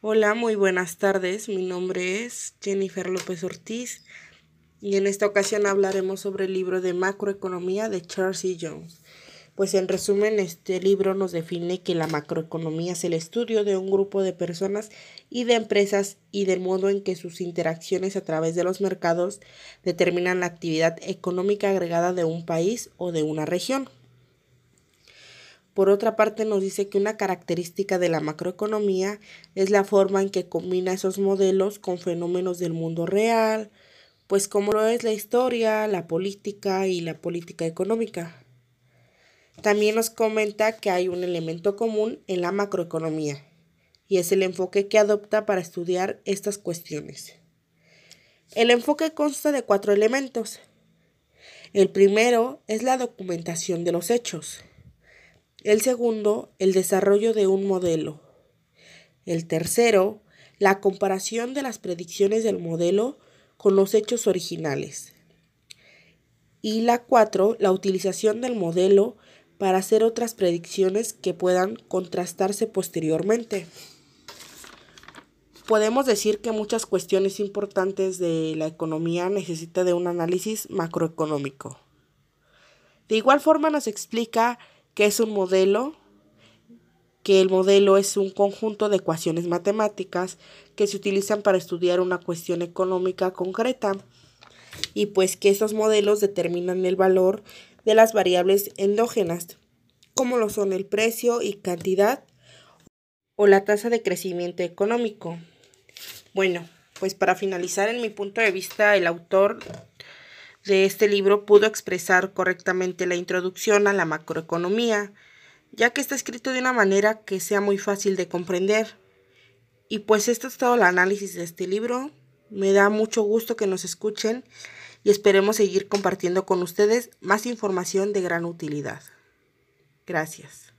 Hola, muy buenas tardes. Mi nombre es Jennifer López Ortiz y en esta ocasión hablaremos sobre el libro de macroeconomía de Charles E. Jones. Pues en resumen, este libro nos define que la macroeconomía es el estudio de un grupo de personas y de empresas y del modo en que sus interacciones a través de los mercados determinan la actividad económica agregada de un país o de una región. Por otra parte, nos dice que una característica de la macroeconomía es la forma en que combina esos modelos con fenómenos del mundo real, pues como lo es la historia, la política y la política económica. También nos comenta que hay un elemento común en la macroeconomía, y es el enfoque que adopta para estudiar estas cuestiones. El enfoque consta de cuatro elementos. El primero es la documentación de los hechos. El segundo, el desarrollo de un modelo. El tercero, la comparación de las predicciones del modelo con los hechos originales. Y la cuatro, la utilización del modelo para hacer otras predicciones que puedan contrastarse posteriormente. Podemos decir que muchas cuestiones importantes de la economía necesitan de un análisis macroeconómico. De igual forma nos explica que es un modelo, que el modelo es un conjunto de ecuaciones matemáticas que se utilizan para estudiar una cuestión económica concreta y pues que esos modelos determinan el valor de las variables endógenas, como lo son el precio y cantidad o la tasa de crecimiento económico. Bueno, pues para finalizar, en mi punto de vista, el autor de este libro pudo expresar correctamente la introducción a la macroeconomía, ya que está escrito de una manera que sea muy fácil de comprender. Y pues esto es todo el análisis de este libro. Me da mucho gusto que nos escuchen y esperemos seguir compartiendo con ustedes más información de gran utilidad. Gracias.